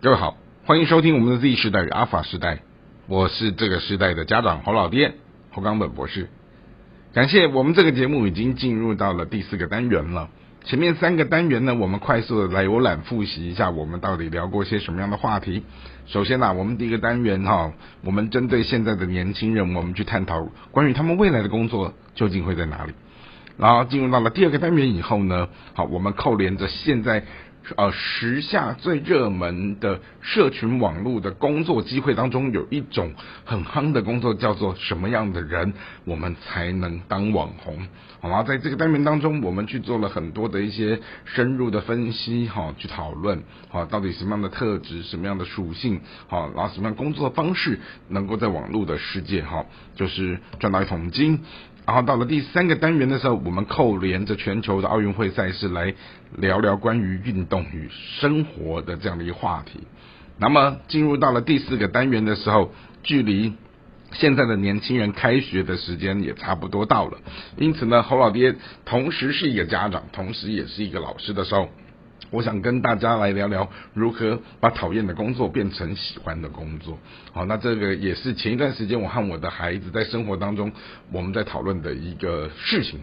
各位好，欢迎收听我们的 Z 时代与阿法时代，我是这个时代的家长侯老爹侯冈本博士。感谢我们这个节目已经进入到了第四个单元了。前面三个单元呢，我们快速的来游览复习一下，我们到底聊过些什么样的话题。首先呢，我们第一个单元哈，我们针对现在的年轻人，我们去探讨关于他们未来的工作究竟会在哪里。然后进入到了第二个单元以后呢，好，我们扣连着现在。呃，时下最热门的社群网络的工作机会当中，有一种很夯的工作，叫做什么样的人我们才能当网红？好吗？在这个单元当中，我们去做了很多的一些深入的分析，哈，去讨论，好，到底什么样的特质、什么样的属性，好，然后什么样工作方式，能够在网络的世界，哈，就是赚到一桶金。然后到了第三个单元的时候，我们扣连着全球的奥运会赛事来聊聊关于运动与生活的这样的一个话题。那么进入到了第四个单元的时候，距离现在的年轻人开学的时间也差不多到了。因此呢，侯老爹同时是一个家长，同时也是一个老师的时候。我想跟大家来聊聊如何把讨厌的工作变成喜欢的工作。好，那这个也是前一段时间我和我的孩子在生活当中我们在讨论的一个事情。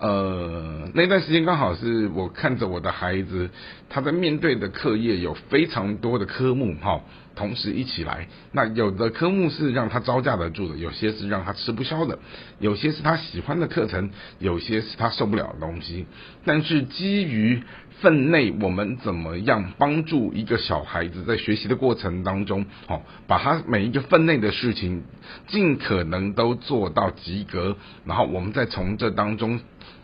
呃，那段时间刚好是我看着我的孩子，他在面对的课业有非常多的科目哈，同时一起来。那有的科目是让他招架得住的，有些是让他吃不消的，有些是他喜欢的课程，有些是他受不了的东西。但是基于分内，我们怎么样帮助一个小孩子在学习的过程当中，好，把他每一个分内的事情尽可能都做到及格，然后我们再从这当中。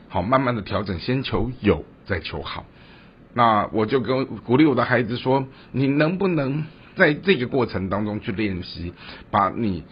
好，慢慢的调整，先求有，再求好。那我就跟鼓励我的孩子说，你能不能在这个过程当中去练习，把你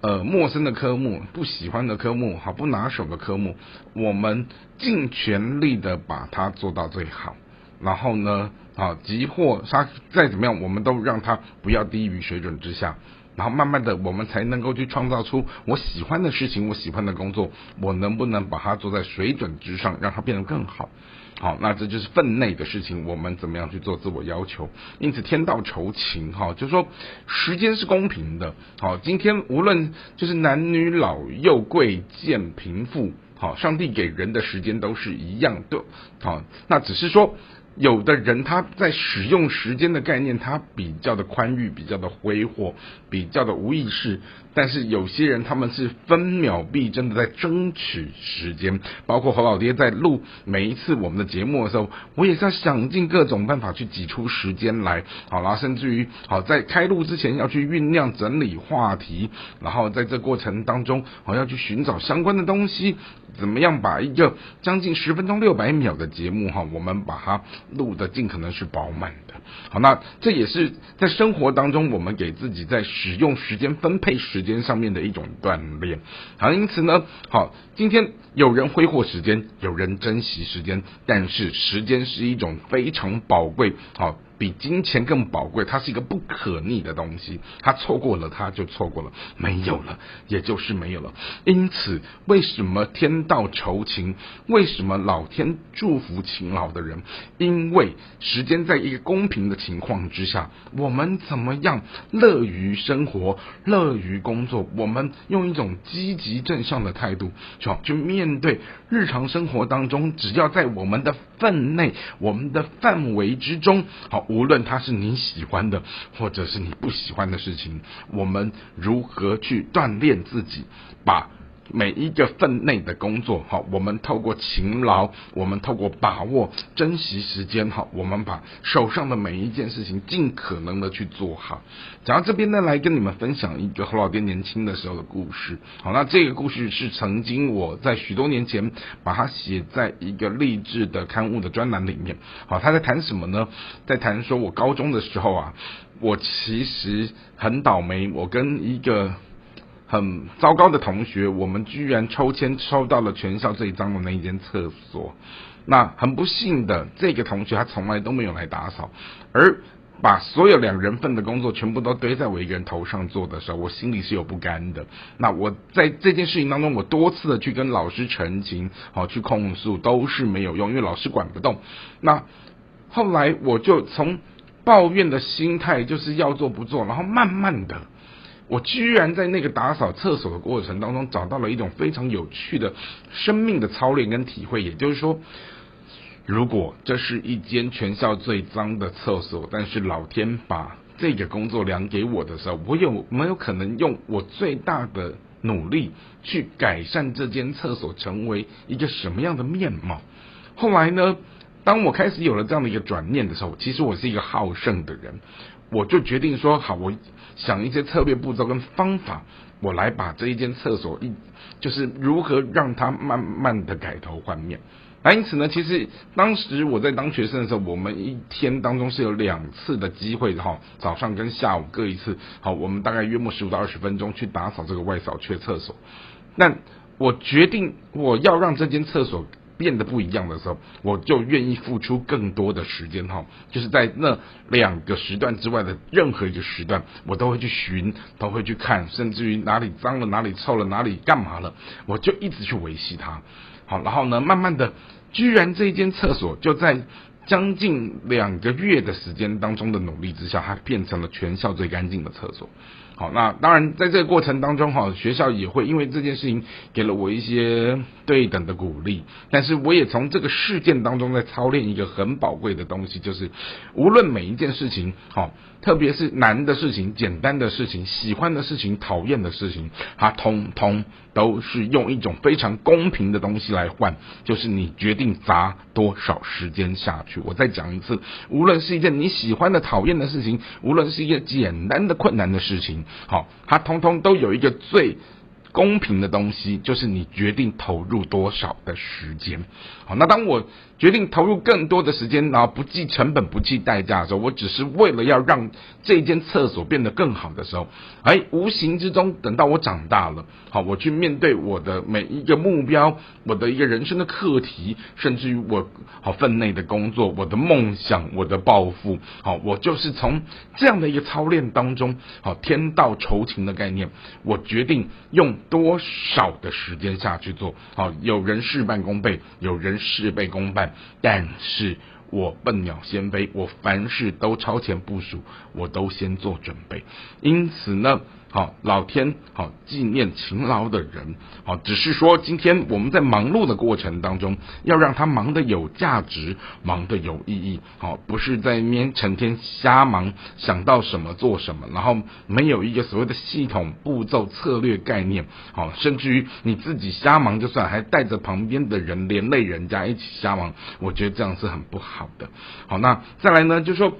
呃陌生的科目、不喜欢的科目、好不拿手的科目，我们尽全力的把它做到最好。然后呢，啊，即或他再怎么样，我们都让他不要低于水准之下。然后慢慢的，我们才能够去创造出我喜欢的事情，我喜欢的工作，我能不能把它做在水准之上，让它变得更好？好，那这就是分内的事情，我们怎么样去做自我要求？因此天道酬勤，哈，就是说时间是公平的。好，今天无论就是男女老幼贵贱贫富，好，上帝给人的时间都是一样的。好，那只是说。有的人他在使用时间的概念，他比较的宽裕，比较的挥霍，比较的无意识。但是有些人他们是分秒必争的在争取时间，包括侯老爹在录每一次我们的节目的时候，我也是要想尽各种办法去挤出时间来。好啦，甚至于好在开录之前要去酝酿整理话题，然后在这过程当中，好要去寻找相关的东西，怎么样把一个将近十分钟六百秒的节目哈，我们把它。录的尽可能是饱满的，好，那这也是在生活当中我们给自己在使用时间、分配时间上面的一种锻炼。好，因此呢，好，今天有人挥霍时间，有人珍惜时间，但是时间是一种非常宝贵，好。比金钱更宝贵，它是一个不可逆的东西。它错过了，它就错过了，没有了，也就是没有了。因此，为什么天道酬勤？为什么老天祝福勤劳的人？因为时间在一个公平的情况之下，我们怎么样乐于生活，乐于工作？我们用一种积极正向的态度，去去面对日常生活当中，只要在我们的分内、我们的范围之中，好。无论它是你喜欢的，或者是你不喜欢的事情，我们如何去锻炼自己，把。每一个分内的工作，好，我们透过勤劳，我们透过把握、珍惜时间，好，我们把手上的每一件事情尽可能的去做好。讲到这边呢，来跟你们分享一个何老爹年轻的时候的故事。好，那这个故事是曾经我在许多年前把它写在一个励志的刊物的专栏里面。好，他在谈什么呢？在谈说我高中的时候啊，我其实很倒霉，我跟一个。很糟糕的同学，我们居然抽签抽到了全校最脏的那一间厕所。那很不幸的，这个同学他从来都没有来打扫，而把所有两人份的工作全部都堆在我一个人头上做的时候，我心里是有不甘的。那我在这件事情当中，我多次的去跟老师澄清，好去控诉，都是没有用，因为老师管不动。那后来我就从。抱怨的心态，就是要做不做，然后慢慢的，我居然在那个打扫厕所的过程当中，找到了一种非常有趣的生命的操练跟体会。也就是说，如果这是一间全校最脏的厕所，但是老天把这个工作量给我的时候，我有没有可能用我最大的努力去改善这间厕所，成为一个什么样的面貌？后来呢？当我开始有了这样的一个转念的时候，其实我是一个好胜的人，我就决定说好，我想一些策略步骤跟方法，我来把这一间厕所一就是如何让它慢慢的改头换面。那因此呢，其实当时我在当学生的时候，我们一天当中是有两次的机会哈，早上跟下午各一次，好，我们大概约莫十五到二十分钟去打扫这个外扫缺厕所。那我决定我要让这间厕所。变得不一样的时候，我就愿意付出更多的时间哈，就是在那两个时段之外的任何一个时段，我都会去寻，都会去看，甚至于哪里脏了，哪里臭了，哪里干嘛了，我就一直去维系它。好，然后呢，慢慢的，居然这一间厕所就在将近两个月的时间当中的努力之下，它变成了全校最干净的厕所。好，那当然，在这个过程当中，哈，学校也会因为这件事情给了我一些对等的鼓励。但是，我也从这个事件当中在操练一个很宝贵的东西，就是无论每一件事情，好，特别是难的事情、简单的事情、喜欢的事情、讨厌的事情，它通通都是用一种非常公平的东西来换，就是你决定砸多少时间下去。我再讲一次，无论是一件你喜欢的、讨厌的事情，无论是一个简单的、困难的事情。好，它通通都有一个最公平的东西，就是你决定投入多少的时间。好，那当我。决定投入更多的时间，然后不计成本、不计代价的时候，我只是为了要让这间厕所变得更好的时候，哎，无形之中，等到我长大了，好，我去面对我的每一个目标，我的一个人生的课题，甚至于我好分内的工作，我的梦想，我的抱负，好，我就是从这样的一个操练当中，好，天道酬勤的概念，我决定用多少的时间下去做，好，有人事半功倍，有人事倍功半。但是我笨鸟先飞，我凡事都超前部署，我都先做准备，因此呢。好，老天好纪念勤劳的人。好，只是说今天我们在忙碌的过程当中，要让他忙得有价值，忙得有意义。好，不是在面成天瞎忙，想到什么做什么，然后没有一个所谓的系统、步骤、策略概念。好，甚至于你自己瞎忙就算，还带着旁边的人连累人家一起瞎忙，我觉得这样是很不好的。好，那再来呢，就说。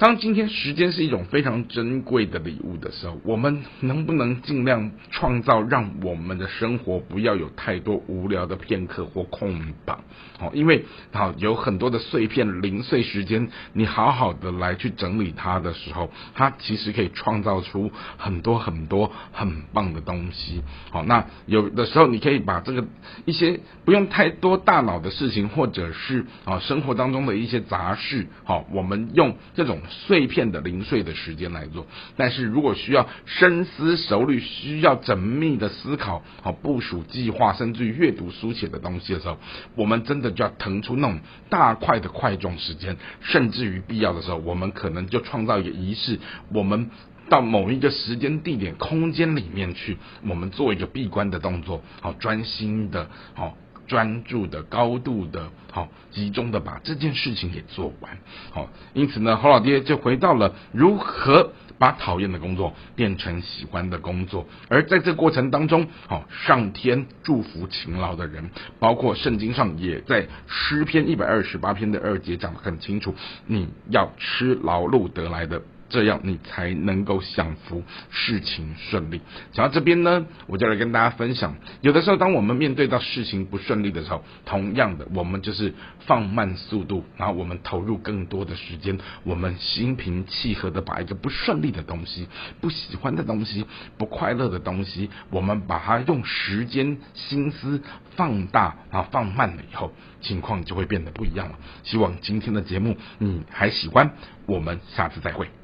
当今天时间是一种非常珍贵的礼物的时候，我们能不能尽量创造让我们的生活不要有太多无聊的片刻或空档？好，因为好有很多的碎片零碎时间，你好好的来去整理它的时候，它其实可以创造出很多很多很棒的东西。好，那有的时候你可以把这个一些不用太多大脑的事情，或者是啊生活当中的一些杂事，好，我们用这种。碎片的零碎的时间来做，但是如果需要深思熟虑、需要缜密的思考、好部署计划，甚至于阅读书写的东西的时候，我们真的就要腾出那种大块的块状时间，甚至于必要的时候，我们可能就创造一个仪式，我们到某一个时间、地点、空间里面去，我们做一个闭关的动作，好专心的，好。专注的、高度的、好集中的把这件事情给做完，好，因此呢，侯老爹就回到了如何把讨厌的工作变成喜欢的工作，而在这过程当中，好，上天祝福勤劳的人，包括圣经上也在诗篇一百二十八篇的二节讲得很清楚，你要吃劳碌得来的。这样你才能够享福，事情顺利。讲到这边呢，我就来跟大家分享。有的时候，当我们面对到事情不顺利的时候，同样的，我们就是放慢速度，然后我们投入更多的时间，我们心平气和的把一个不顺利的东西、不喜欢的东西、不快乐的东西，我们把它用时间、心思放大，然后放慢了以后，情况就会变得不一样了。希望今天的节目你还喜欢，我们下次再会。